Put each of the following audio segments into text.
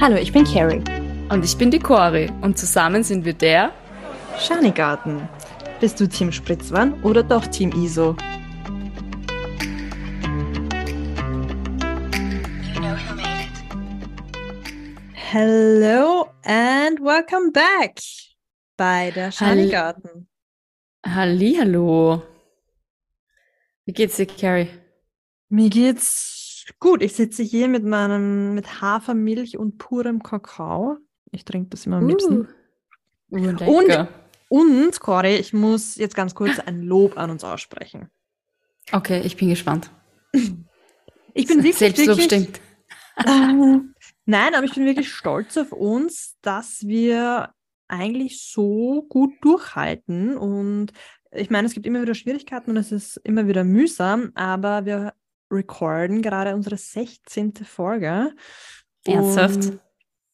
Hallo, ich bin Carrie. Und ich bin die Cori und zusammen sind wir der Schanigarten. Bist du Team Spritzwan oder doch Team ISO? Hello and welcome back bei der Schanigarten. Hallo. Wie geht's dir, Carrie? Mir geht's gut. Ich sitze hier mit meinem mit Hafermilch und purem Kakao. Ich trinke das immer am liebsten. Uh. Und, und, Cory, ich muss jetzt ganz kurz ein Lob an uns aussprechen. Okay, ich bin gespannt. Ich bin wirklich, Selbstlob stinkt. äh, Nein, aber ich bin wirklich stolz auf uns, dass wir eigentlich so gut durchhalten. Und ich meine, es gibt immer wieder Schwierigkeiten und es ist immer wieder mühsam, aber wir recorden gerade unsere 16. Folge. Ernsthaft? Und,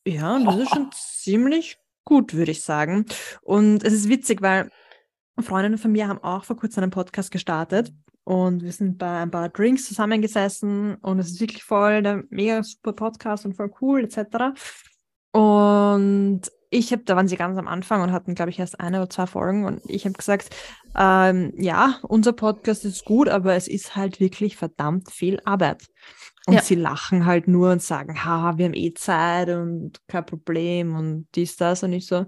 ja, und das ist schon ziemlich gut, würde ich sagen. Und es ist witzig, weil Freundinnen von mir haben auch vor kurzem einen Podcast gestartet und wir sind bei ein paar Drinks zusammengesessen und es ist wirklich voll der mega super Podcast und voll cool etc. Und ich habe, da waren sie ganz am Anfang und hatten, glaube ich, erst eine oder zwei Folgen und ich habe gesagt, ähm, ja, unser Podcast ist gut, aber es ist halt wirklich verdammt viel Arbeit. Und Ja. sie lachen halt nur und sagen, ha, wir haben eh Zeit und kein Problem und dies, das. Und ich so,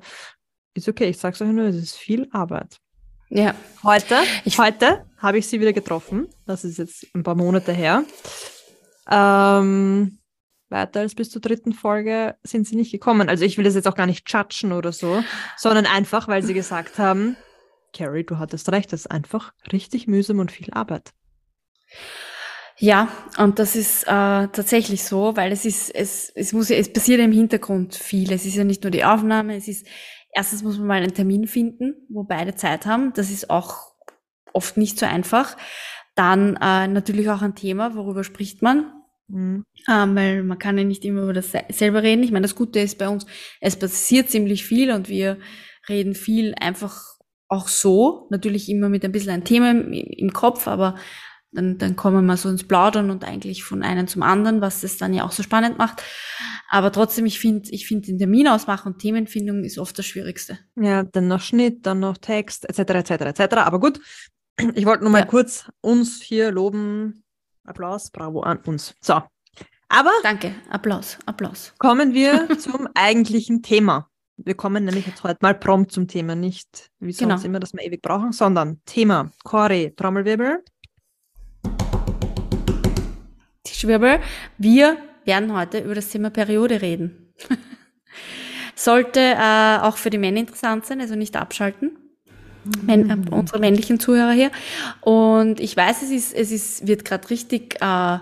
ist okay, ich sag's euch nur, es ist viel Arbeit. Ja. Heute, Ich- heute habe ich sie wieder getroffen. Das ist jetzt ein paar Monate her. Ähm, weiter als bis zur dritten Folge sind sie nicht gekommen. Also ich will das jetzt auch gar nicht judgen oder so, sondern einfach, weil sie gesagt haben, Carrie, du hattest recht, das ist einfach richtig mühsam und viel Arbeit. Ja, und das ist äh, tatsächlich so, weil es ist, es, es muss ja, es passiert ja im Hintergrund viel. Es ist ja nicht nur die Aufnahme, es ist, erstens muss man mal einen Termin finden, wo beide Zeit haben. Das ist auch oft nicht so einfach. Dann äh, natürlich auch ein Thema, worüber spricht man. Mhm. Ähm, weil man kann ja nicht immer über das se- selber reden. Ich meine, das Gute ist bei uns, es passiert ziemlich viel und wir reden viel einfach auch so. Natürlich immer mit ein bisschen ein Thema im, im Kopf, aber dann, dann kommen wir so ins Plaudern und eigentlich von einem zum anderen, was das dann ja auch so spannend macht. Aber trotzdem, ich finde, ich finde den Termin ausmachen und Themenfindung ist oft das Schwierigste. Ja, dann noch Schnitt, dann noch Text, etc., etc., etc. Aber gut, ich wollte nur mal Ja. kurz uns hier loben. Applaus, bravo an uns. So, aber Danke. Applaus, Applaus. kommen wir zum eigentlichen Thema. Wir kommen nämlich jetzt heute mal prompt zum Thema, nicht wie sonst Genau. immer, dass wir ewig brauchen, sondern Thema. Corey, Trommelwirbel. Schwirbel. Wir werden heute über das Thema Periode reden. Sollte äh, auch für die Männer interessant sein, also nicht abschalten. Män äh, unsere männlichen Zuhörer hier. Und ich weiß, es ist, es ist, wird gerade richtig, äh,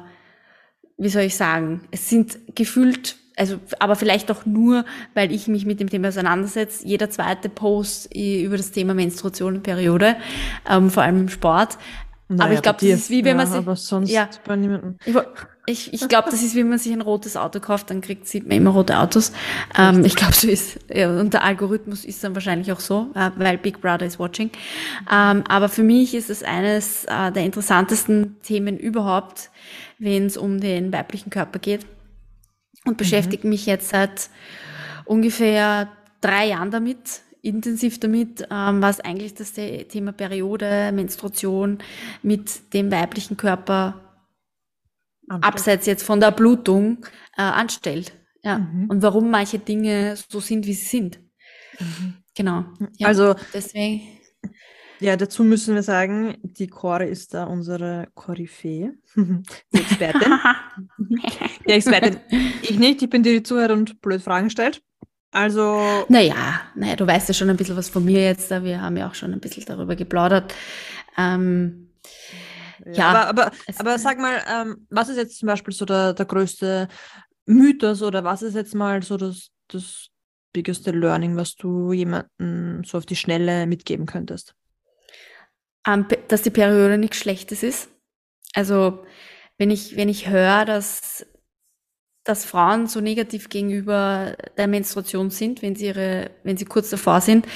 wie soll ich sagen, es sind gefühlt, also, aber vielleicht auch nur, weil ich mich mit dem Thema auseinandersetze, jeder zweite Post über das Thema Menstruation und Periode, ähm, vor allem im Sport. aber Naja, ich glaube, das ist wie wenn man sich, Aber sonst ja. bei niemandem. ich, ich, ich glaube, das ist, wie man sich ein rotes Auto kauft, dann kriegt, sieht man immer rote Autos. Ähm, ich glaube, so ist, ja, und der Algorithmus ist dann wahrscheinlich auch so, äh, weil Big Brother is watching. Ähm, aber für mich ist es eines äh, der interessantesten Themen überhaupt, wenn es um den weiblichen Körper geht. Und beschäftige mich jetzt seit ungefähr drei Jahren damit, intensiv damit, ähm, was eigentlich das The- Thema Periode, Menstruation mit dem weiblichen Körper abseits jetzt von der Blutung äh, anstellt. Ja. Mhm. Und warum manche Dinge so sind, wie sie sind. Genau. Ja. Also, deswegen. ja, dazu müssen wir sagen, die Corey ist da unsere Koryphäe, die Expertin. Die Expertin. Ich nicht, ich bin die, die zuhört und blöd Fragen stellt. Also, naja, naja, du weißt ja schon ein bisschen was von mir jetzt. da. Wir haben ja auch schon ein bisschen darüber geplaudert. Ähm, Ja, aber, aber, aber sag mal, ähm, was ist jetzt zum Beispiel so der, der größte Mythos oder was ist jetzt mal so das, das biggeste Learning, was du jemandem so auf die Schnelle mitgeben könntest? pe- dass die Periode nichts Schlechtes ist. Also wenn ich, wenn ich höre, dass, dass Frauen so negativ gegenüber der Menstruation sind, wenn sie ihre, wenn sie kurz davor sind,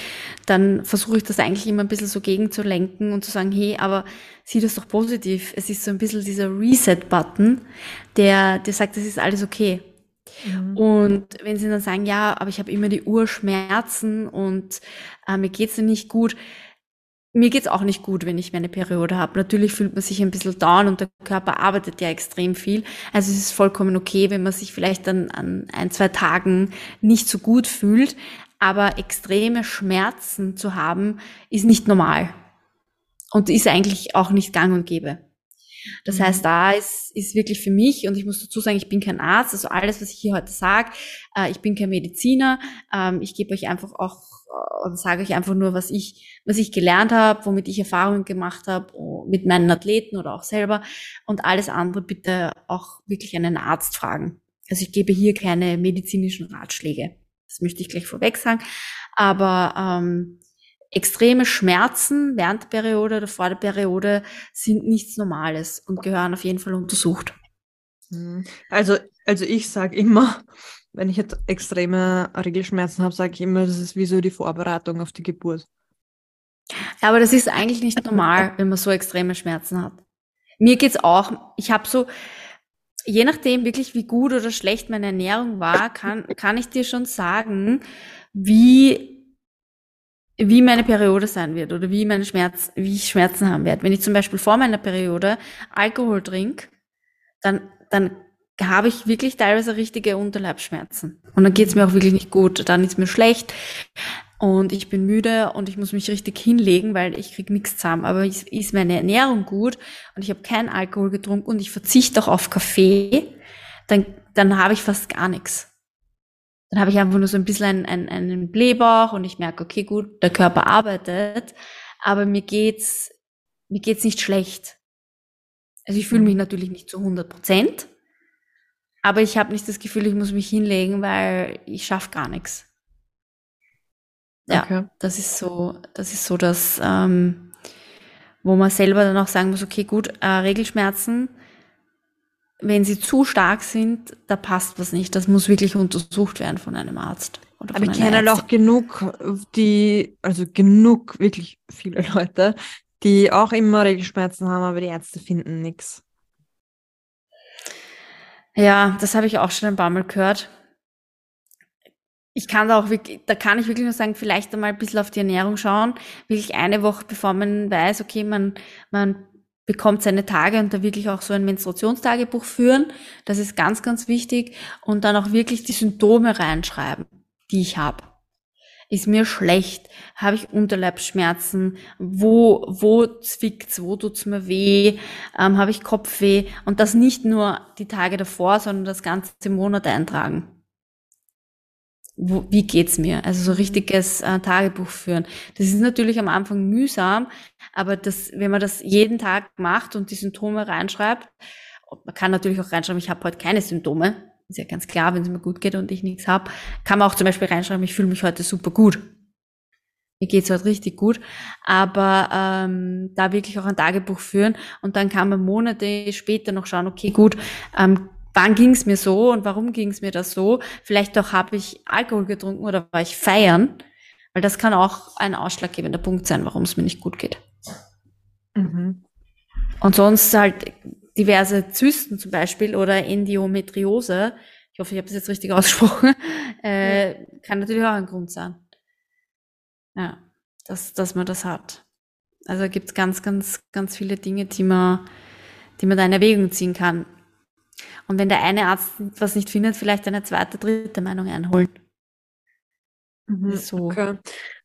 dann versuche ich das eigentlich immer ein bisschen so gegenzulenken und zu sagen, hey, aber sieh das doch positiv. Es ist so ein bisschen dieser Reset-Button, der, der sagt, es ist alles okay. Mhm. Und wenn sie dann sagen, ja, aber ich habe immer die Urschmerzen und äh, mir geht's nicht gut, mir geht's auch nicht gut, wenn ich meine Periode habe. Natürlich fühlt man sich ein bisschen down und der Körper arbeitet ja extrem viel. Also es ist vollkommen okay, wenn man sich vielleicht dann an ein, zwei Tagen nicht so gut fühlt. Aber extreme Schmerzen zu haben, ist nicht normal. Und ist eigentlich auch nicht gang und gäbe. Das mhm. heißt, da ist, ist wirklich für mich, und ich muss dazu sagen, ich bin kein Arzt, also alles, was ich hier heute sage, äh, ich bin kein Mediziner, ähm, ich gebe euch einfach auch, äh, sage euch einfach nur, was ich, was ich gelernt habe, womit ich Erfahrungen gemacht habe, oh, mit meinen Athleten oder auch selber, und alles andere bitte auch wirklich einen Arzt fragen. Also ich gebe hier keine medizinischen Ratschläge. Das möchte ich gleich vorweg sagen. Aber ähm, extreme Schmerzen während der Periode oder vor der Periode sind nichts Normales und gehören auf jeden Fall untersucht. Mhm. Also, also ich sage immer, wenn ich jetzt extreme Regelschmerzen habe, sage ich immer, das ist wie so die Vorbereitung auf die Geburt. Ja, aber das ist eigentlich nicht normal, wenn man so extreme Schmerzen hat. Mir geht's auch, ich habe so, je nachdem wirklich, wie gut oder schlecht meine Ernährung war, kann, kann ich dir schon sagen, wie wie meine Periode sein wird oder wie meine Schmerz, wie ich Schmerzen haben werde. Wenn ich zum Beispiel vor meiner Periode Alkohol trinke, dann, dann habe ich wirklich teilweise richtige Unterleibsschmerzen. Und dann geht's mir auch wirklich nicht gut. Dann ist mir schlecht und ich bin müde und ich muss mich richtig hinlegen, weil ich krieg nichts zusammen. Aber ist meine Ernährung gut und ich habe keinen Alkohol getrunken und ich verzichte auch auf Kaffee, dann, dann habe ich fast gar nichts dann habe ich einfach nur so ein bisschen einen, einen, einen Blähbauch und ich merke, okay, gut, der Körper arbeitet, aber mir geht's, mir geht's nicht schlecht. Also ich fühle mich natürlich nicht zu 100 Prozent, aber ich habe nicht das Gefühl, ich muss mich hinlegen, weil ich schaffe gar nichts. Ja, okay. das ist so, das ist so das, ähm, wo man selber dann auch sagen muss, okay, gut, äh, Regelschmerzen, wenn sie zu stark sind, da passt was nicht. Das muss wirklich untersucht werden von einem Arzt. Aber ich kenne halt auch genug, die, also genug, wirklich viele Leute, die auch immer Regelschmerzen haben, aber die Ärzte finden nichts. Ja, das habe ich auch schon ein paar Mal gehört. Ich kann da auch wirklich, da kann ich wirklich nur sagen, vielleicht einmal ein bisschen auf die Ernährung schauen. Wirklich eine Woche, bevor man weiß, okay, man, man bekommt seine Tage und da wirklich auch so ein Menstruationstagebuch führen. Das ist ganz, ganz wichtig. Und dann auch wirklich die Symptome reinschreiben, die ich habe. Ist mir schlecht? Habe ich Unterleibsschmerzen? Wo, wo zwickt's? Wo tut's mir weh? Ähm, habe ich Kopfweh? Und das nicht nur die Tage davor, sondern das ganze Monat eintragen wo, wie geht's mir? Also so richtiges äh, Tagebuch führen. Das ist natürlich am Anfang mühsam, aber das, wenn man das jeden Tag macht und die Symptome reinschreibt, man kann natürlich auch reinschreiben, ich habe heute keine Symptome. Ist ja ganz klar, wenn es mir gut geht und ich nichts habe, kann man auch zum Beispiel reinschreiben, ich fühle mich heute super gut. Mir geht's heute richtig gut. Aber ähm, da wirklich auch ein Tagebuch führen und dann kann man Monate später noch schauen, okay, gut, ähm, wann ging es mir so und warum ging es mir das so? Vielleicht auch habe ich Alkohol getrunken oder war ich feiern, weil das kann auch ein ausschlaggebender Punkt sein, warum es mir nicht gut geht. Mhm. Und sonst halt diverse Zysten zum Beispiel oder Endometriose, ich hoffe, ich habe das jetzt richtig ausgesprochen, äh, kann natürlich auch ein Grund sein. Ja, dass, dass man das hat. Also gibt es ganz, ganz, ganz viele Dinge, die man, die man da in Erwägung ziehen kann. Und wenn der eine Arzt was nicht findet, vielleicht eine zweite, dritte Meinung einholen. Mhm, so. Okay.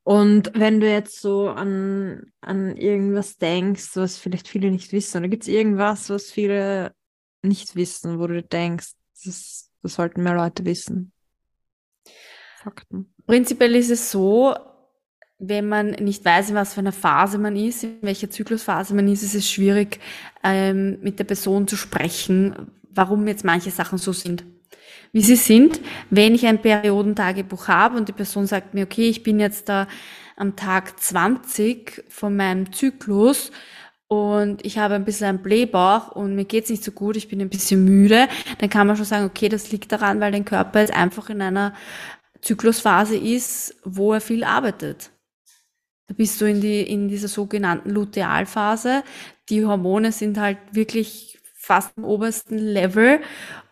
Und wenn du jetzt so an, an irgendwas denkst, was vielleicht viele nicht wissen, oder gibt es irgendwas, was viele nicht wissen, wo du denkst, das, das sollten mehr Leute wissen? Fakten. Prinzipiell ist es so, wenn man nicht weiß, in was für einer Phase man ist, in welcher Zyklusphase man ist, ist es schwierig, ähm, mit der Person zu sprechen, warum jetzt manche Sachen so sind. Wie sie sind, wenn ich ein Periodentagebuch habe und die Person sagt mir, okay, ich bin jetzt da am Tag 20 von meinem Zyklus und ich habe ein bisschen einen Blähbauch und mir geht's nicht so gut, ich bin ein bisschen müde, dann kann man schon sagen, okay, das liegt daran, weil dein Körper jetzt einfach in einer Zyklusphase ist, wo er viel arbeitet. Da bist du in, die, in dieser sogenannten Lutealphase. Die Hormone sind halt wirklich fast am obersten Level.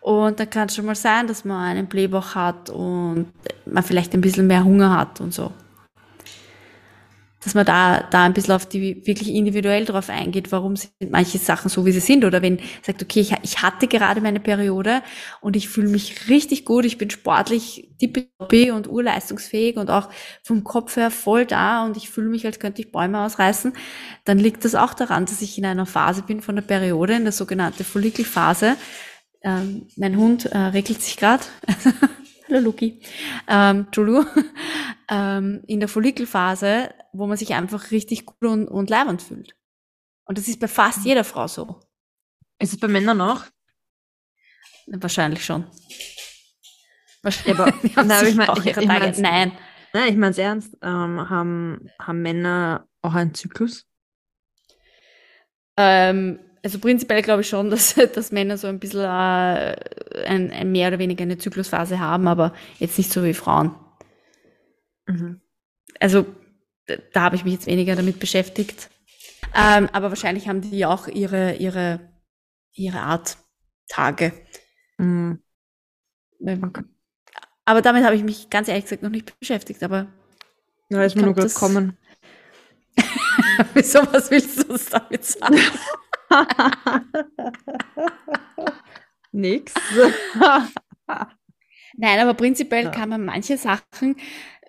Und da kann es schon mal sein, dass man einen Blähbauch hat und man vielleicht ein bisschen mehr Hunger hat und so dass man da, da ein bisschen auf die wirklich individuell drauf eingeht, warum sind manche Sachen so, wie sie sind. Oder wenn sagt, okay, ich, ich hatte gerade meine Periode und ich fühle mich richtig gut, ich bin sportlich tippitoppi und urleistungsfähig und auch vom Kopf her voll da und ich fühle mich, als könnte ich Bäume ausreißen, dann liegt das auch daran, dass ich in einer Phase bin von der Periode, in der sogenannten Follikelphase. Ähm, mein Hund äh, regelt sich gerade. Hallo Luki. Ähm, Entschuldigung. ähm, in der Follikelphase, wo man sich einfach richtig gut und, und leibend fühlt. Und das ist bei fast mhm. jeder Frau so. Ist es bei Männern auch? Wahrscheinlich schon. Wahrscheinlich. Ja, aber, ich mein, ich, ich mein, nein. Nein, ich meine es ernst. Ähm, haben, haben Männer auch einen Zyklus? Ähm, also prinzipiell glaube ich schon, dass, dass Männer so ein bisschen äh, ein, ein mehr oder weniger eine Zyklusphase haben, aber jetzt nicht so wie Frauen. Mhm. Also da, habe ich mich jetzt weniger damit beschäftigt. Ähm, aber wahrscheinlich haben die auch ihre, ihre, ihre Art Tage. Mhm. Okay. Aber damit habe ich mich ganz ehrlich gesagt noch nicht beschäftigt, aber. Ja, ist mir nur gerade kommen. Wieso, was willst du uns damit sagen? Nix. Nein, aber prinzipiell ja. kann man manche Sachen,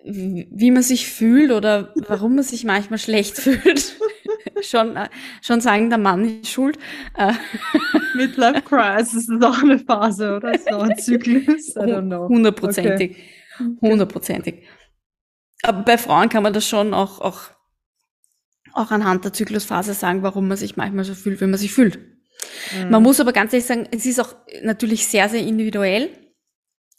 wie man sich fühlt oder warum man sich manchmal schlecht fühlt, schon, äh, schon sagen, der Mann ist schuld. Äh. Midlife Crisis ist auch eine Phase, oder? Ist auch ein Zyklus? I don't know. Hundertprozentig. Hundertprozentig. Aber bei Frauen kann man das schon auch, auch auch anhand der Zyklusphase sagen, warum man sich manchmal so fühlt, wie man sich fühlt. Mhm. Man muss aber ganz ehrlich sagen, es ist auch natürlich sehr, sehr individuell.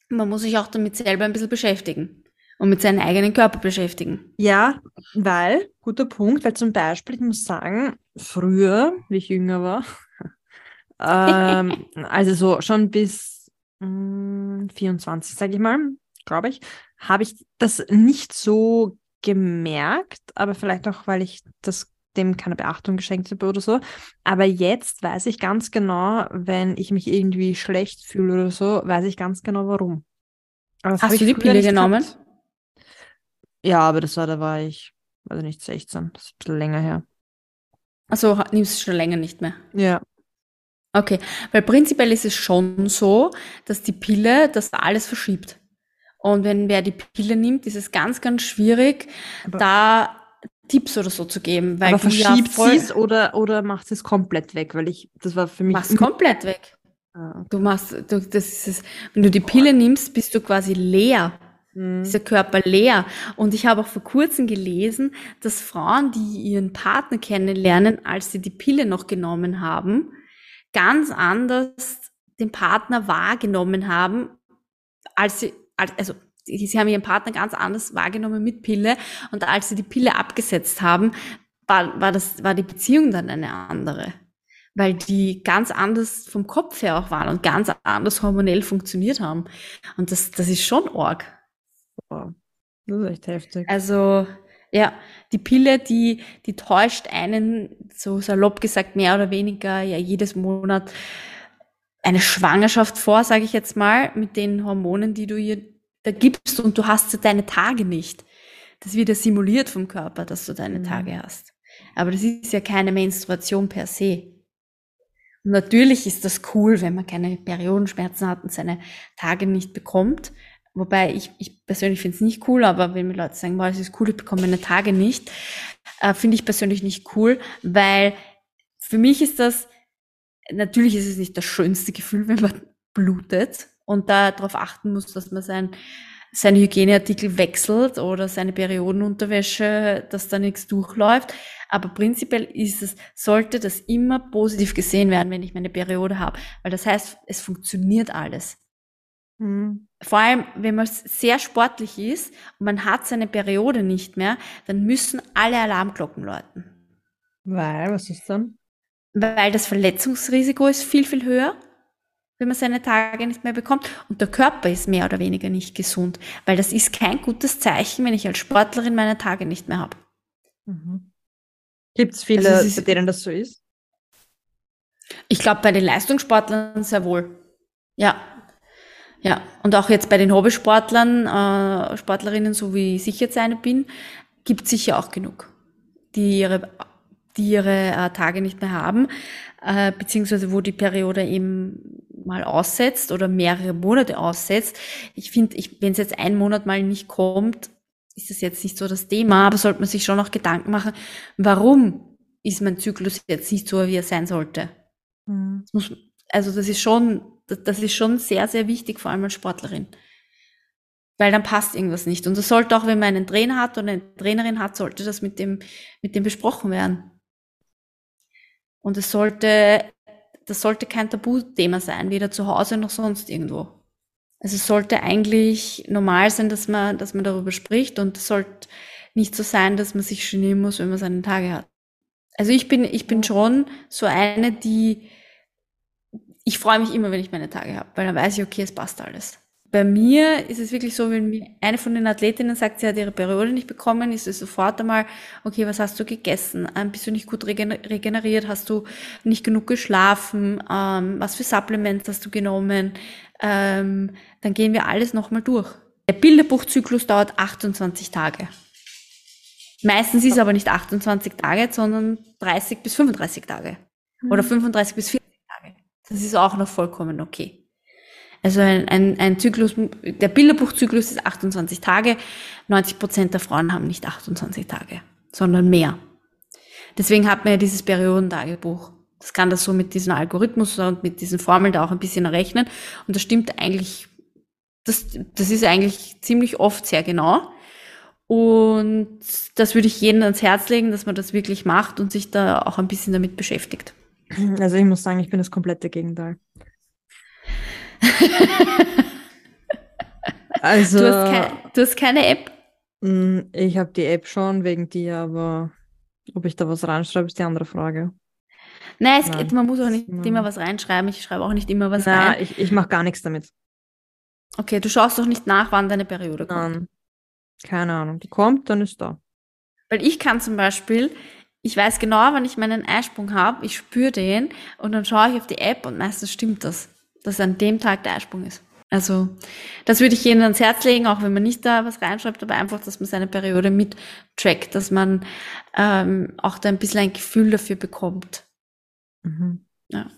Man muss sich auch damit selber ein bisschen beschäftigen und mit seinem eigenen Körper beschäftigen. Ja, weil, guter Punkt, weil zum Beispiel, ich muss sagen, früher, wie ich jünger war, ähm, also so schon bis mh, hm, 24, sage ich mal, glaube ich, habe ich das nicht so gemerkt, aber vielleicht auch, weil ich das dem keine Beachtung geschenkt habe oder so. Aber jetzt weiß ich ganz genau, wenn ich mich irgendwie schlecht fühle oder so, weiß ich ganz genau warum. Hast du die Pille genommen? Gehabt. Ja, aber das war, da war ich, also nicht 16, das ist ein bisschen länger her. Also nimmst du schon länger nicht mehr? Ja. Okay, weil prinzipiell ist es schon so, dass die Pille das alles verschiebt. Und wenn wer die Pille nimmt, ist es ganz, ganz schwierig, aber da Tipps oder so zu geben. Weil aber verschiebt ja sie es oder, oder macht es komplett weg? Weil ich, das war für mich. Machst komplett weg. Ah. Du machst, du, das ist, wenn du die Pille nimmst, bist du quasi leer. Mhm. Ist der Körper leer. Und ich habe auch vor kurzem gelesen, dass Frauen, die ihren Partner kennenlernen, als sie die Pille noch genommen haben, ganz anders den Partner wahrgenommen haben, als sie also sie haben ihren Partner ganz anders wahrgenommen mit Pille und als sie die Pille abgesetzt haben, war, war, das, war die Beziehung dann eine andere. Weil die ganz anders vom Kopf her auch waren und ganz anders hormonell funktioniert haben. Und das, das ist schon arg. Wow. Das ist echt heftig. Also, ja, die Pille, die, die täuscht einen, so salopp gesagt, mehr oder weniger, ja, jedes Monat eine Schwangerschaft vor, sage ich jetzt mal, mit den Hormonen, die du ihr da gibst und du hast deine Tage nicht. Das wird ja simuliert vom Körper, dass du deine mhm. Tage hast. Aber das ist ja keine Menstruation per se. Und natürlich ist das cool, wenn man keine Periodenschmerzen hat und seine Tage nicht bekommt. Wobei ich, ich persönlich finde es nicht cool, aber wenn mir Leute sagen, boah, es ist cool, ich bekomme meine Tage nicht, äh, finde ich persönlich nicht cool, weil für mich ist das, natürlich ist es nicht das schönste Gefühl, wenn man blutet und da darauf achten muss, dass man sein, seine Hygieneartikel wechselt oder seine Periodenunterwäsche, dass da nichts durchläuft. Aber prinzipiell ist es, sollte das immer positiv gesehen werden, wenn ich meine Periode habe. Weil das heißt, es funktioniert alles. Mhm. Vor allem, wenn man sehr sportlich ist und man hat seine Periode nicht mehr, dann müssen alle Alarmglocken läuten. Weil, was ist dann? Weil das Verletzungsrisiko ist viel, viel höher, wenn man seine Tage nicht mehr bekommt. Und der Körper ist mehr oder weniger nicht gesund, weil das ist kein gutes Zeichen, wenn ich als Sportlerin meine Tage nicht mehr habe. Mhm. Gibt es viele, also bei denen das so ist? Ich glaube, bei den Leistungssportlern sehr wohl. Ja. Ja. Und auch jetzt bei den Hobbysportlern, äh, Sportlerinnen, so wie ich jetzt eine bin, gibt sicher auch genug, die ihre, die ihre äh, Tage nicht mehr haben, äh, beziehungsweise wo die Periode eben mal aussetzt oder mehrere Monate aussetzt. Ich finde, ich, wenn es jetzt ein Monat mal nicht kommt, ist das jetzt nicht so das Thema, aber sollte man sich schon noch Gedanken machen, warum ist mein Zyklus jetzt nicht so, wie er sein sollte. Mhm. Das muss, also das ist schon, das, das ist schon sehr, sehr wichtig, vor allem als Sportlerin. Weil dann passt irgendwas nicht. Und das sollte auch, wenn man einen Trainer hat oder eine Trainerin hat, sollte das mit dem, mit dem besprochen werden. Und es sollte, das sollte kein Tabuthema sein, weder zu Hause noch sonst irgendwo. Also es sollte eigentlich normal sein, dass man, dass man darüber spricht und es sollte nicht so sein, dass man sich genieren muss, wenn man seine Tage hat. Also ich bin, ich bin schon so eine, die, ich freue mich immer, wenn ich meine Tage habe, weil dann weiß ich, okay, es passt alles. Bei mir ist es wirklich so, wenn mir eine von den Athletinnen sagt, sie hat ihre Periode nicht bekommen, ist es sofort einmal, okay, was hast du gegessen? Ähm, bist du nicht gut regeneriert? Hast du nicht genug geschlafen? Ähm, was für Supplements hast du genommen? Ähm, dann gehen wir alles nochmal durch. Der Bilderbuchzyklus dauert 28 Tage. Meistens ist es aber nicht 28 Tage, sondern 30 bis 35 Tage. Mhm. Oder 35 bis 40 Tage. Das ist auch noch vollkommen okay. Also ein, ein, ein Zyklus, der Bilderbuchzyklus ist 28 Tage. 90 Prozent der Frauen haben nicht 28 Tage, sondern mehr. Deswegen hat man ja dieses Periodentagebuch. Das kann das so mit diesem Algorithmus und mit diesen Formeln da auch ein bisschen errechnen. Und das stimmt eigentlich, das, das ist eigentlich ziemlich oft sehr genau. Und das würde ich jedem ans Herz legen, dass man das wirklich macht und sich da auch ein bisschen damit beschäftigt. Also ich muss sagen, ich bin das komplette Gegenteil. Also. Du hast, kein, du hast, keine App? Mm, ich habe die App schon wegen dir, aber ob ich da was reinschreibe, ist die andere Frage. Nein, es, Nein. man muss auch nicht immer was reinschreiben. Ich schreibe auch nicht immer was Nein, rein. Ich, ich mache gar nichts damit. Okay, du schaust doch nicht nach, wann deine Periode kommt. Nein. Keine Ahnung. Die kommt, dann ist da. Weil ich kann zum Beispiel, ich weiß genau, wann ich meinen Eisprung habe, ich spüre den und dann schaue ich auf die App und meistens stimmt das dass an dem Tag der Eisprung ist. Also das würde ich jedem ans Herz legen, auch wenn man nicht da was reinschreibt, aber einfach, dass man seine Periode mit trackt, dass man ähm, auch da ein bisschen ein Gefühl dafür bekommt. Mhm. Ja,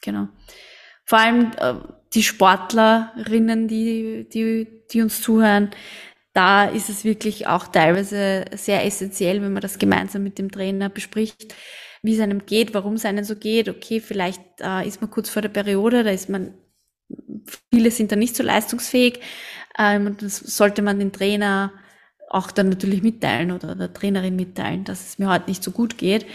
genau. Vor allem äh, die Sportlerinnen, die, die, die uns zuhören, da ist es wirklich auch teilweise sehr essentiell, wenn man das gemeinsam mit dem Trainer bespricht, wie es einem geht, warum es einem so geht. Okay, vielleicht äh, ist man kurz vor der Periode, da ist man, viele sind da nicht so leistungsfähig. Ähm, das sollte man den Trainer auch dann natürlich mitteilen oder der Trainerin mitteilen, dass es mir heute nicht so gut geht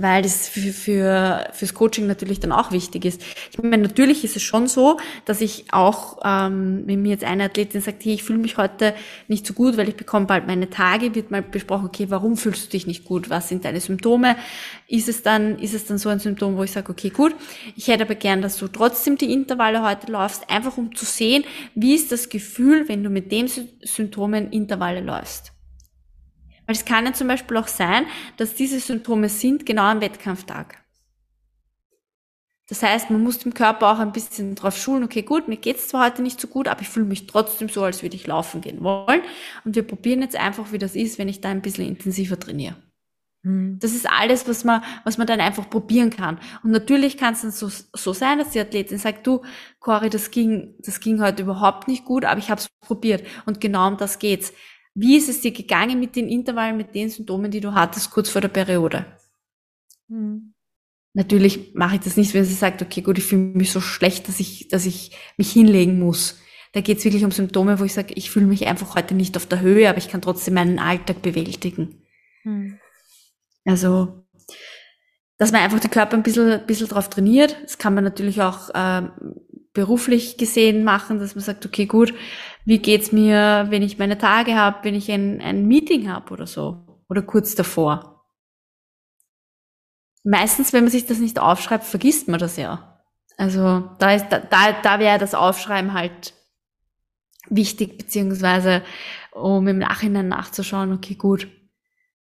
weil das für, für, fürs Coaching natürlich dann auch wichtig ist. Ich meine, natürlich ist es schon so, dass ich auch, ähm, wenn mir jetzt eine Athletin sagt, hey, ich fühle mich heute nicht so gut, weil ich bekomme bald meine Tage, wird mal besprochen, okay, warum fühlst du dich nicht gut? Was sind deine Symptome? Ist es dann, ist es dann so ein Symptom, wo ich sage, okay, gut, ich hätte aber gern, dass du trotzdem die Intervalle heute läufst, einfach um zu sehen, wie ist das Gefühl, wenn du mit dem Symptomen Intervalle läufst. Weil es kann ja zum Beispiel auch sein, dass diese Symptome sind genau am Wettkampftag. Das heißt, man muss dem Körper auch ein bisschen drauf schulen, okay, gut, mir geht's zwar heute nicht so gut, aber ich fühle mich trotzdem so, als würde ich laufen gehen wollen. Und wir probieren jetzt einfach, wie das ist, wenn ich da ein bisschen intensiver trainiere. Mhm. Das ist alles, was man, was man dann einfach probieren kann. Und natürlich kann es dann so, so sein, dass die Athletin sagt, du, Cory, das ging, das ging heute überhaupt nicht gut, aber ich habe es probiert. Und genau um das geht's. Wie ist es dir gegangen mit den Intervallen, mit den Symptomen, die du hattest kurz vor der Periode? Mhm. Natürlich mache ich das nicht, wenn sie sagt, okay, gut, ich fühle mich so schlecht, dass ich, dass ich mich hinlegen muss. Da geht es wirklich um Symptome, wo ich sage, ich fühle mich einfach heute nicht auf der Höhe, aber ich kann trotzdem meinen Alltag bewältigen. Mhm. Also, dass man einfach den Körper ein bisschen, ein bisschen drauf trainiert. Das kann man natürlich auch äh, beruflich gesehen machen, dass man sagt, okay, gut, wie geht's mir, wenn ich meine Tage habe, wenn ich ein, ein Meeting habe oder so oder kurz davor. Meistens, wenn man sich das nicht aufschreibt, vergisst man das ja. Also da ist da, da, da wäre das Aufschreiben halt wichtig, beziehungsweise um im Nachhinein nachzuschauen, okay, gut,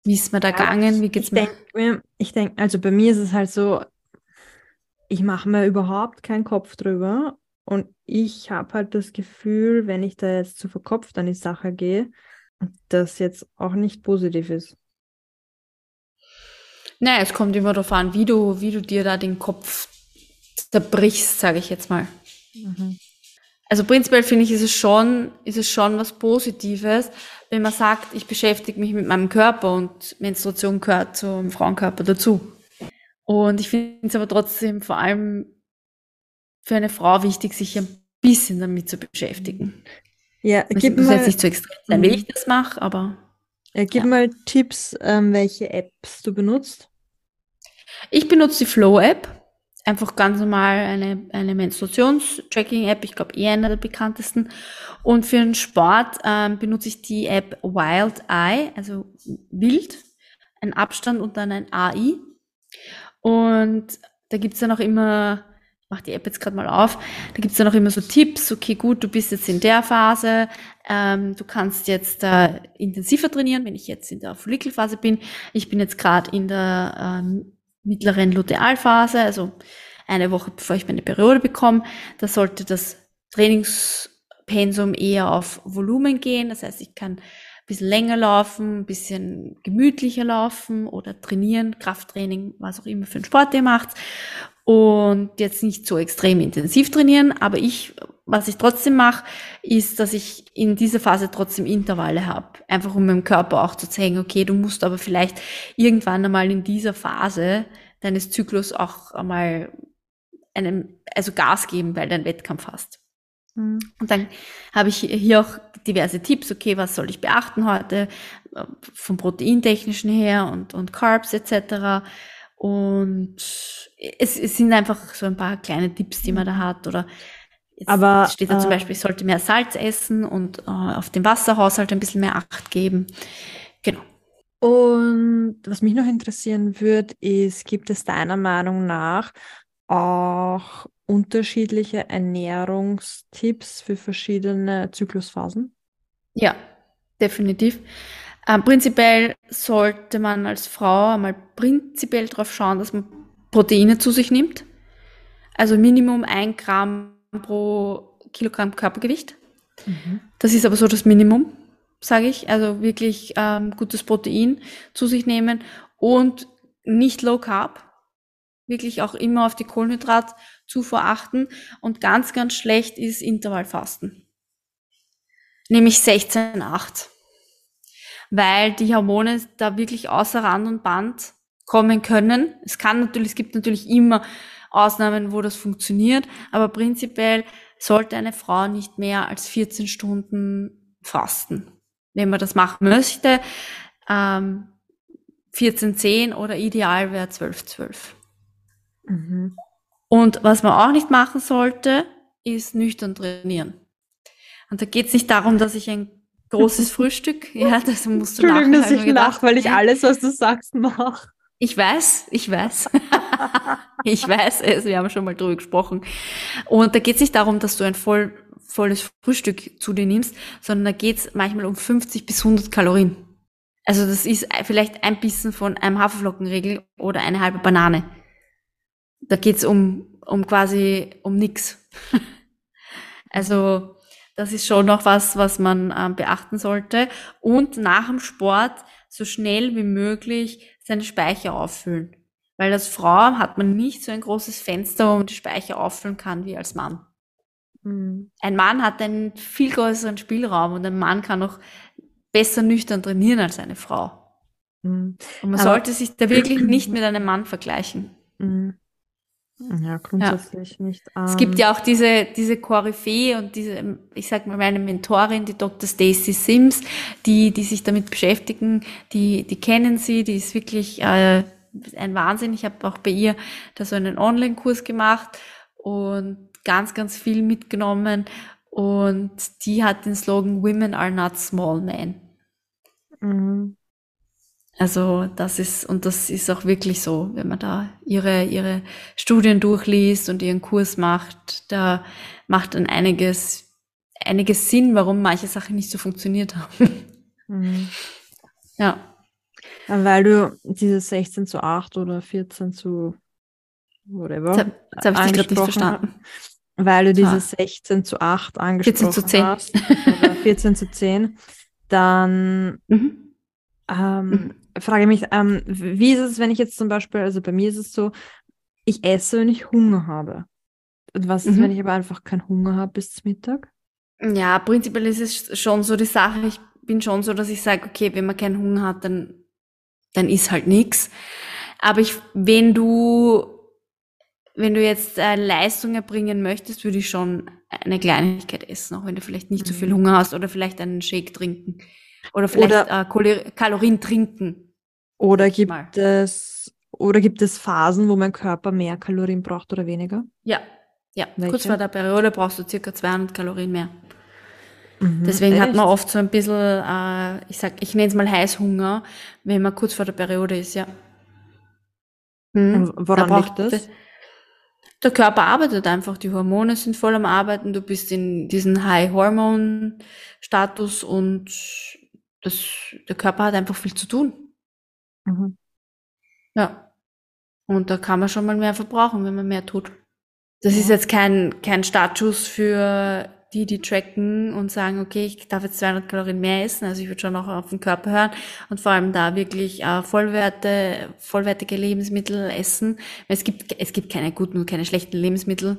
wie ist mir da ja, gegangen, wie geht's ich mir? Denk, ich denke, also bei mir ist es halt so, ich mache mir überhaupt keinen Kopf drüber. Und ich habe halt das Gefühl, wenn ich da jetzt zu verkopft an die Sache gehe, dass jetzt auch nicht positiv ist. Naja, es kommt immer darauf an, wie du, wie du dir da den Kopf zerbrichst, sage ich jetzt mal. Mhm. Also prinzipiell finde ich, ist es schon, ist es schon was Positives, wenn man sagt, ich beschäftige mich mit meinem Körper und Menstruation gehört zum Frauenkörper dazu. Und ich finde es aber trotzdem vor allem für eine Frau wichtig, sich ein bisschen damit zu beschäftigen. Ja, das gib muss mal, jetzt nicht zu extrem sein, wie mhm. ich das mache, aber. Ja, gib ja. mal Tipps, ähm, welche Apps du benutzt. Ich benutze die Flow-App. Einfach ganz normal eine, eine Menstruations-Tracking-App. Ich glaube, eher eine der bekanntesten. Und für den Sport ähm, benutze ich die App Wild Eye, also wild, ein Abstand und dann ein AI. Und da gibt's dann auch immer mache die App jetzt gerade mal auf, da gibt's dann auch immer so Tipps, okay gut, du bist jetzt in der Phase, ähm, du kannst jetzt äh, intensiver trainieren, wenn ich jetzt in der Follikelphase bin. Ich bin jetzt gerade in der ähm, mittleren Lutealphase, also eine Woche bevor ich meine Periode bekomme. Da sollte das Trainingspensum eher auf Volumen gehen, das heißt, ich kann ein bisschen länger laufen, ein bisschen gemütlicher laufen oder trainieren, Krafttraining, was auch immer für einen Sport ihr macht und jetzt nicht so extrem intensiv trainieren, aber ich, was ich trotzdem mache, ist, dass ich in dieser Phase trotzdem Intervalle habe, einfach um meinem Körper auch zu zeigen, okay, du musst aber vielleicht irgendwann einmal in dieser Phase deines Zyklus auch einmal einem, also Gas geben, weil du einen Wettkampf hast. Mhm. Und dann habe ich hier auch diverse Tipps, okay, was soll ich beachten heute, vom Proteintechnischen her und, und Carbs etc., und es, es sind einfach so ein paar kleine Tipps, die man da hat. Oder jetzt Aber, steht da zum äh, Beispiel, ich sollte mehr Salz essen und äh, auf den Wasserhaushalt ein bisschen mehr Acht geben. Genau. Und was mich noch interessieren würde, ist, gibt es deiner Meinung nach auch unterschiedliche Ernährungstipps für verschiedene Zyklusphasen? Ja, definitiv. Ähm, prinzipiell sollte man als Frau einmal prinzipiell darauf schauen, dass man Proteine zu sich nimmt. Also Minimum ein Gramm pro Kilogramm Körpergewicht. Mhm. Das ist aber so das Minimum, sage ich. Also wirklich ähm, gutes Protein zu sich nehmen und nicht Low Carb. Wirklich auch immer auf die Kohlenhydratzufuhr achten. Und ganz, ganz schlecht ist Intervallfasten. Nämlich 16,8 weil die Hormone da wirklich außer Rand und Band kommen können. Es kann natürlich, es gibt natürlich immer Ausnahmen, wo das funktioniert, aber prinzipiell sollte eine Frau nicht mehr als 14 Stunden fasten. Wenn man das machen möchte, ähm, 14, oder ideal wäre 12, 12. Mhm. Und was man auch nicht machen sollte, ist nüchtern trainieren. Und da geht es nicht darum, dass ich ein großes Frühstück. Ja, das musst du Entschuldigung, dass ich nach, weil ich alles, was du sagst, mache. Ich weiß, ich weiß. ich weiß es, wir haben schon mal drüber gesprochen. Und da geht es nicht darum, dass du ein voll, volles Frühstück zu dir nimmst, sondern da geht es manchmal um 50 bis 100 Kalorien. Also das ist vielleicht ein bisschen von einem Haferflockenregel oder eine halbe Banane. Da geht es um, um quasi um nix. also das ist schon noch was, was man ähm, beachten sollte. Und nach dem Sport so schnell wie möglich seine Speicher auffüllen. Weil als Frau hat man nicht so ein großes Fenster, wo man die Speicher auffüllen kann wie als Mann. Mhm. Ein Mann hat einen viel größeren Spielraum und ein Mann kann auch besser nüchtern trainieren als eine Frau. Mhm. Und man Aber sollte sich da wirklich nicht mit einem Mann vergleichen. Mhm. Ja, grundsätzlich ja. nicht. Ähm, es gibt ja auch diese, diese Koryphäe und diese, ich sag mal, meine Mentorin, die Dr. Stacy Sims, die, die sich damit beschäftigen, die, die kennen sie, die ist wirklich äh, ein Wahnsinn. Ich habe auch bei ihr da so einen Online-Kurs gemacht und ganz, ganz viel mitgenommen. Und die hat den Slogan Women are not small men. Mhm. Also das ist, und das ist auch wirklich so, wenn man da ihre, ihre Studien durchliest und ihren Kurs macht, da macht dann einiges, einiges Sinn, warum manche Sachen nicht so funktioniert haben. Mhm. Ja. Weil du diese 16 zu 8 oder 14 zu whatever. Jetzt, habe ich dich nicht verstanden. Weil du diese 16 zu 8 angesprochen 14 zu 10. hast. Oder 14 zu 10. Dann Mhm. ähm, Mhm. Frage ich mich, ähm, wie ist es, wenn ich jetzt zum Beispiel, also bei mir ist es so, ich esse, wenn ich Hunger habe. Und was ist, Mhm. wenn ich aber einfach keinen Hunger habe bis zum Mittag? Ja, prinzipiell ist es schon so die Sache. Ich bin schon so, dass ich sage, okay, wenn man keinen Hunger hat, dann, dann ist halt nix. Aber ich, wenn du, wenn du jetzt äh, Leistung erbringen möchtest, würde ich schon eine Kleinigkeit essen, auch wenn du vielleicht nicht so viel Mhm. Hunger hast oder vielleicht einen Shake trinken oder vielleicht Oder- äh, Kalo- Kalorien trinken. Oder gibt Mal. es, oder gibt es Phasen, wo mein Körper mehr Kalorien braucht oder weniger? Ja, ja. Kurz vor der Periode brauchst du circa 200 Kalorien mehr. Mhm, Deswegen hat echt? man oft so ein bisschen, äh, ich sag, ich nenne es mal Heißhunger, wenn man kurz vor der Periode ist, ja. Hm, Und woran da liegt braucht- das? Der Körper arbeitet einfach, die Hormone sind voll am Arbeiten, du bist in diesen High-Hormone-Status und das, der Körper hat einfach viel zu tun. Mhm. Ja. Und da kann man schon mal mehr verbrauchen, wenn man mehr tut. Das ist jetzt kein, kein Startschuss für die, die tracken und sagen, okay, ich darf jetzt 200 Kalorien mehr essen. Also ich würde schon auch auf den Körper hören und vor allem da wirklich äh, Vollwerte, vollwertige Lebensmittel essen. Es gibt, es gibt keine guten und keine schlechten Lebensmittel.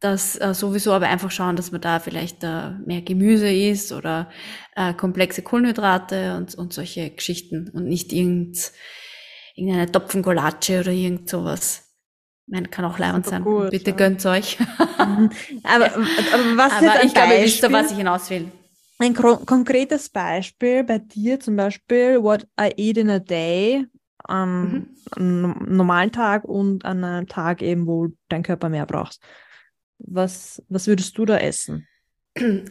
Das äh, sowieso, aber einfach schauen, dass man da vielleicht äh, mehr Gemüse isst oder äh, komplexe Kohlenhydrate und, und solche Geschichten und nicht irgend, irgendeine Topfengolatsche oder irgend sowas. Nein, kann auch leibend sein. gut, Bitte ja. gönnt euch. Mhm. Aber, aber was Aber jetzt ich glaube, ihr wisst, was ich hinaus will. Ein konkretes Beispiel bei dir zum Beispiel, what I eat in a day, am Mhm. normalen Tag und an einem Tag eben, wo dein Körper mehr brauchst. Was, was würdest du da essen?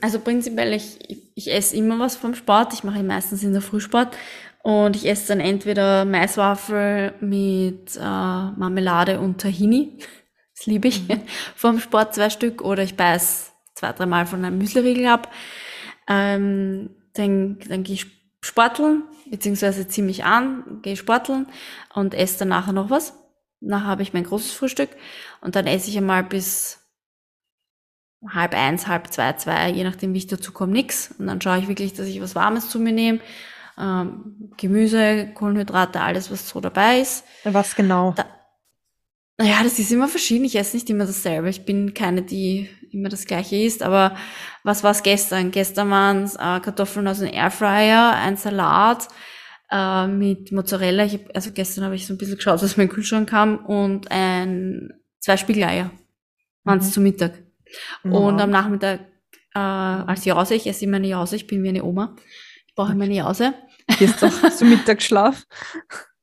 Also prinzipiell, ich, ich, esse immer was vom Sport. Ich mache meistens in der Frühsport. Und ich esse dann entweder Maiswaffel mit äh, Marmelade und Tahini. Das liebe ich. Vom Sport zwei Stück. Oder ich beiß zwei, dreimal von einem Müsliriegel ab. Ähm, dann, dann gehe ich sporteln, beziehungsweise ziehe mich an, gehe sporteln und esse dann nachher noch was. Nachher habe ich mein großes Frühstück. Und dann esse ich einmal bis halb eins, halb zwei, zwei, je nachdem, wie ich dazu komme, nix. Und dann schaue ich wirklich, dass ich was Warmes zu mir nehme. Ähm, Gemüse, Kohlenhydrate, alles, was so dabei ist. Was genau? Da- Naja, das ist immer verschieden. Ich esse nicht immer dasselbe. Ich bin keine, die immer das Gleiche isst. Aber was war es gestern? Gestern waren es äh, Kartoffeln aus dem Airfryer, ein Salat äh, mit Mozzarella. Ich hab, also gestern habe ich so ein bisschen geschaut, was mein Kühlschrank kam und ein, zwei Spiegeleier waren es Mhm. zu Mittag. Und Ja. am Nachmittag äh, als Jause, ich esse immer eine Jause, ich bin wie eine Oma. Ich brauche immer eine Jause. Gehst doch zum Mittagsschlaf?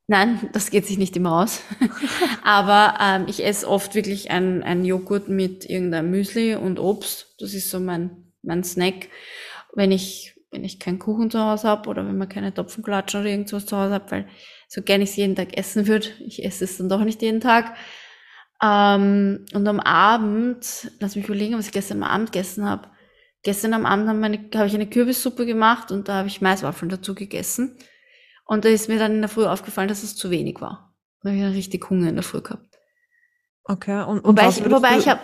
Nein, das geht sich nicht immer aus. Aber ähm, ich esse oft wirklich ein, ein Joghurt mit irgendeinem Müsli und Obst. Das ist so mein, mein Snack. Wenn ich, wenn ich keinen Kuchen zu Hause habe oder wenn man keine Topfenklatschen oder irgendwas zu Hause habe, weil so gern ich es jeden Tag essen würde, ich esse es dann doch nicht jeden Tag. Ähm, und am Abend, lass mich überlegen, was ich gestern am Abend gegessen habe. Gestern am Abend habe habe ich eine Kürbissuppe gemacht und da habe ich Maiswaffeln dazu gegessen. Und da ist mir dann in der Früh aufgefallen, dass es zu wenig war. Da habe ich dann richtig Hunger in der Früh gehabt. Okay. Und, und Wobei ich, wobei du- ich habe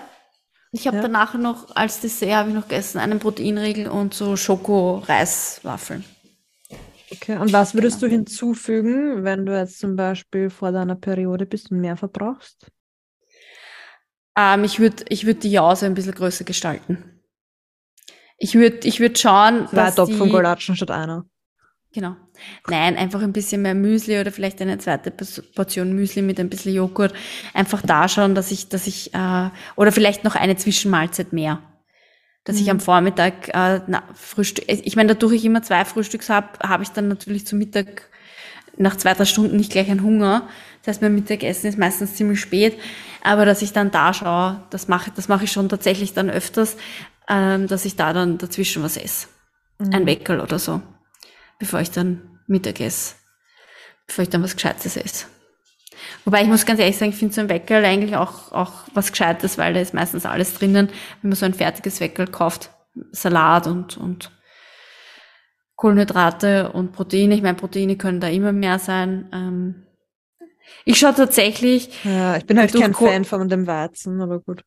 ich hab Ja. danach noch als Dessert habe ich noch gegessen einen Proteinriegel und so Schoko-Reiswaffeln. Okay. Und was würdest du Genau. hinzufügen, wenn du jetzt zum Beispiel vor deiner Periode bist und mehr verbrauchst? Ähm, ich würde ich würd die Jause ein bisschen größer gestalten. Ich würde ich würd schauen, Zwei dass Topfen die, Golatschen statt einer. Genau. Nein, einfach ein bisschen mehr Müsli oder vielleicht eine zweite Portion Müsli mit ein bisschen Joghurt. Einfach da schauen, dass ich, dass ich, äh, oder vielleicht noch eine Zwischenmahlzeit mehr. Dass ich Mhm. am Vormittag äh, na, Frühstück, ich meine, dadurch ich immer zwei Frühstücks habe, habe ich dann natürlich zum Mittag nach zwei, drei Stunden nicht gleich einen Hunger. Das heißt, mein Mittagessen ist meistens ziemlich spät. Aber dass ich dann da schaue, das mache, das mache ich schon tatsächlich dann öfters, ähm, dass ich da dann dazwischen was esse. Ein Mhm. Weckerl oder so. Bevor ich dann Mittag esse. Bevor ich dann was Gescheites esse. Wobei ich muss ganz ehrlich sagen, ich finde so ein Weckerl eigentlich auch, auch was Gescheites, weil da ist meistens alles drinnen, wenn man so ein fertiges Weckerl kauft. Salat und, und Kohlenhydrate und Proteine. Ich meine, Proteine können da immer mehr sein. Ähm, Ich schaue tatsächlich. Ja, ich bin halt kein Fan von dem Weizen, aber gut.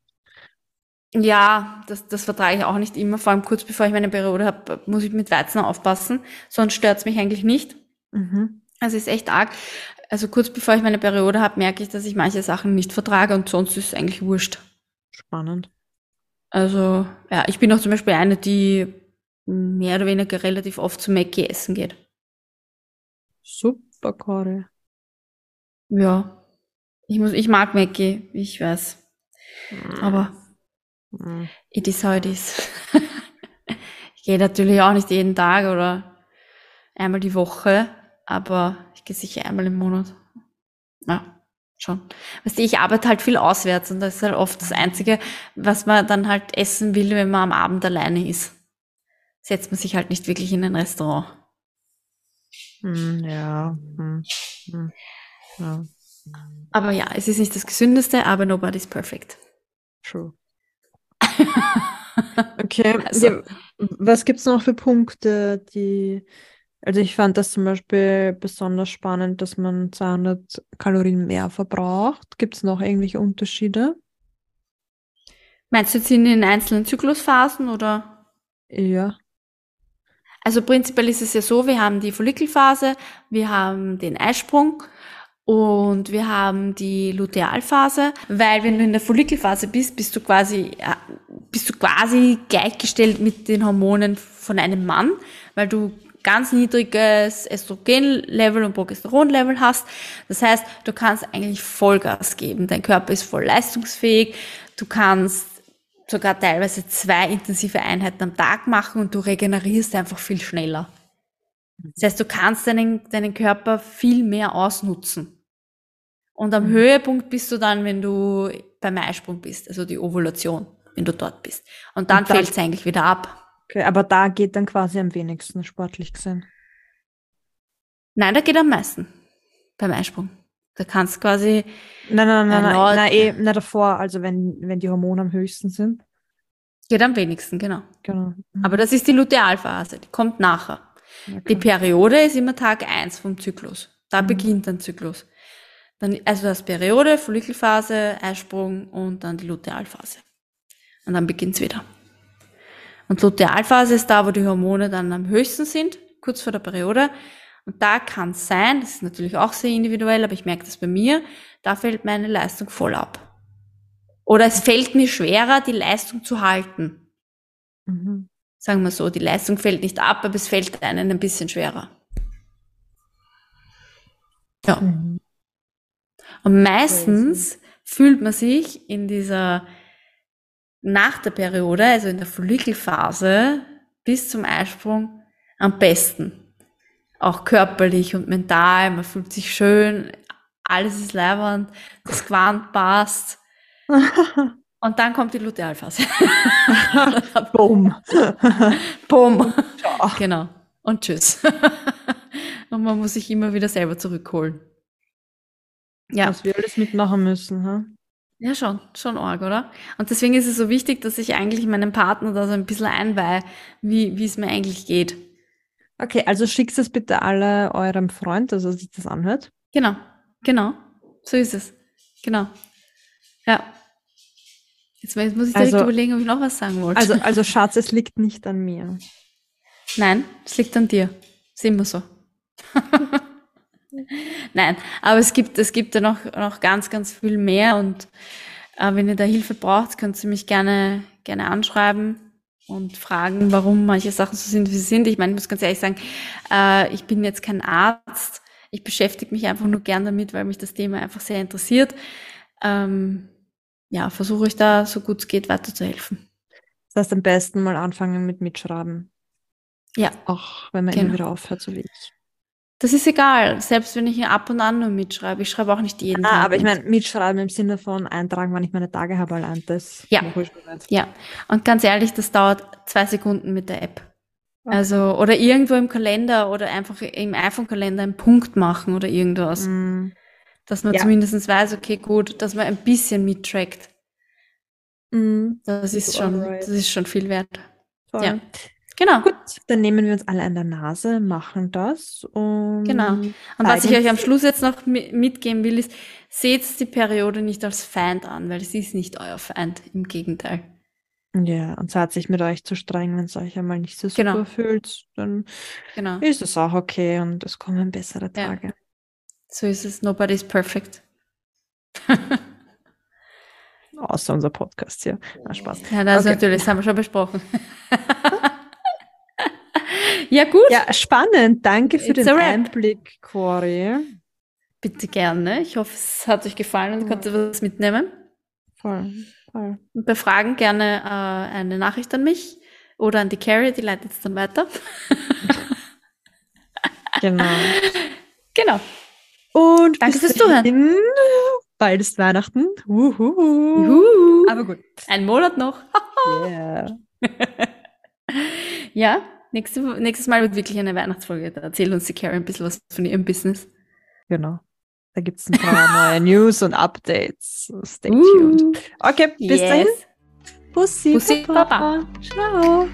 Ja, das, das vertrage ich auch nicht immer. Vor allem kurz bevor ich meine Periode habe, muss ich mit Weizen aufpassen. Sonst stört es mich eigentlich nicht. Mhm. Also ist echt arg. Also kurz bevor ich meine Periode habe, merke ich, dass ich manche Sachen nicht vertrage und sonst ist es eigentlich wurscht. Spannend. Also, ja, ich bin auch zum Beispiel eine, die mehr oder weniger relativ oft zu Mackie essen geht. Super, Cory. Ja. Ich muss, ich mag Mackie, ich weiß. Mm. Aber mm. it is how it is. ich gehe natürlich auch nicht jeden Tag oder einmal die Woche, aber ich gehe sicher einmal im Monat. Ja, schon. Weißt du, ich arbeite halt viel auswärts und das ist halt oft das Einzige, was man dann halt essen will, wenn man am Abend alleine ist. Setzt man sich halt nicht wirklich in ein Restaurant. Hm, ja. Hm, hm, ja. Aber ja, es ist nicht das Gesündeste, aber nobody's perfect. True. okay. Also. Ja, was gibt's noch für Punkte, die. Also ich fand das zum Beispiel besonders spannend, dass man 200 Kalorien mehr verbraucht. Gibt es noch irgendwelche Unterschiede? Meinst du jetzt in den einzelnen Zyklusphasen oder? Ja. Also prinzipiell ist es ja so, wir haben die Follikelphase, wir haben den Eisprung und wir haben die Lutealphase, weil wenn du in der Follikelphase bist, bist du quasi, äh, bist du quasi gleichgestellt mit den Hormonen von einem Mann, weil du ganz niedriges Östrogenlevel und Progesteronlevel hast. Das heißt, du kannst eigentlich Vollgas geben. Dein Körper ist voll leistungsfähig. Du kannst sogar teilweise zwei intensive Einheiten am Tag machen und du regenerierst einfach viel schneller. Das heißt, du kannst deinen, deinen Körper viel mehr ausnutzen. Und am mhm. Höhepunkt bist du dann, wenn du beim Eisprung bist, also die Ovulation, wenn du dort bist. Und dann, dann fällt es eigentlich wieder ab. Okay, aber da geht dann quasi am wenigsten sportlich gesehen. Nein, da geht am meisten beim Eisprung. Da kannst quasi. Nein, nein, nein, nein, nein, eh, nein, davor, also wenn, wenn die Hormone am höchsten sind. Geht am wenigsten, genau. genau. Mhm. Aber das ist die Lutealphase, die kommt nachher. Okay. Die Periode ist immer Tag eins vom Zyklus. Da mhm. beginnt ein Zyklus. Dann, also das Periode, Follikelphase, Eisprung und dann die Lutealphase. Und dann beginnt's wieder. Und Lutealphase ist da, wo die Hormone dann am höchsten sind, kurz vor der Periode. Und da kann es sein, das ist natürlich auch sehr individuell, aber ich merke das bei mir, da fällt meine Leistung voll ab. Oder es fällt mir schwerer, die Leistung zu halten. Mhm. Sagen wir so, die Leistung fällt nicht ab, aber es fällt einen ein bisschen schwerer. Ja. Mhm. Und meistens fühlt man sich in dieser nach der Periode, also in der Follikelphase bis zum Eisprung am besten auch körperlich und mental. Man fühlt sich schön, alles ist leibend, das Quant passt. Und dann kommt die Lutealphase. Boom. Boom. Ja. Genau. Und tschüss. Und man muss sich immer wieder selber zurückholen. Ja. Was wir alles mitmachen müssen, ha? Ja, schon, schon arg, oder? Und deswegen ist es so wichtig, dass ich eigentlich meinen Partner da so ein bisschen einweihe, wie, wie es mir eigentlich geht. Okay, also schickt es bitte alle eurem Freund, also sich das anhört. Genau, genau. So ist es. Genau. Ja. Jetzt, muss ich direkt also, überlegen, ob ich noch was sagen wollte. Also, also Schatz, es liegt nicht an mir. Nein, es liegt an dir. Ist immer so. Nein, aber es gibt, es gibt ja noch, noch ganz, ganz viel mehr und äh, wenn ihr da Hilfe braucht, könnt ihr mich gerne, gerne anschreiben und fragen, warum manche Sachen so sind, wie sie sind. Ich meine, ich muss ganz ehrlich sagen, äh, ich bin jetzt kein Arzt. Ich beschäftige mich einfach nur gern damit, weil mich das Thema einfach sehr interessiert. Ähm, ja, versuche ich da so gut es geht weiterzuhelfen. Das heißt, am besten mal anfangen mit Mitschreiben. Ja. Auch wenn man genau. immer wieder aufhört, so wie ich. Das ist egal, selbst wenn ich hier ab und an nur mitschreibe. Ich schreibe auch nicht jeden ah, Tag. Aber ich meine, mitschreiben im Sinne von eintragen, wann ich meine Tage habe allein. Das ja. Ja. Und ganz ehrlich, das dauert zwei Sekunden mit der App. Okay. Also, oder irgendwo im Kalender oder einfach im iPhone-Kalender einen Punkt machen oder irgendwas. Mm. Dass man ja. zumindest weiß, okay, gut, dass man ein bisschen mittrackt. Mm. Das ist schon, das ist schon viel wert. Voll. Ja. Genau. Gut, dann nehmen wir uns alle an der Nase, machen das und. Genau. Und was ich euch am Schluss jetzt noch mitgeben will, ist, seht die Periode nicht als Feind an, weil es ist nicht euer Feind, im Gegenteil. Ja, und seid sich mit euch zu streng, wenn es euch einmal nicht so super Genau. fühlt, dann Genau. ist es auch okay und es kommen bessere Ja. Tage. So ist es. Nobody's perfect. Außer unser Podcast hier. Na, Spaß. Ja, das Okay. natürlich, das haben wir schon besprochen. ja, gut. Ja, spannend. Danke für It's den. Einblick, Cory. Bitte gerne. Ich hoffe, es hat euch gefallen und konntet was mitnehmen. Voll, voll. Und bei Fragen gerne äh, eine Nachricht an mich oder an die Carrie, die leitet es dann weiter. Genau. Genau. Und Danke bis fürs Zuhören. Bald ist Weihnachten. Uhuhu. Juhu. Aber gut. Ein Monat noch. Yeah. Ja, nächste, nächstes Mal wird wirklich eine Weihnachtsfolge. Da erzählt uns die Carrie ein bisschen was von ihrem Business. Genau. Da gibt es ein paar neue News und Updates. Stay Uh. tuned. Okay, bis Yes. dahin. Bussi, Bussi, Papa. Papa. Ciao.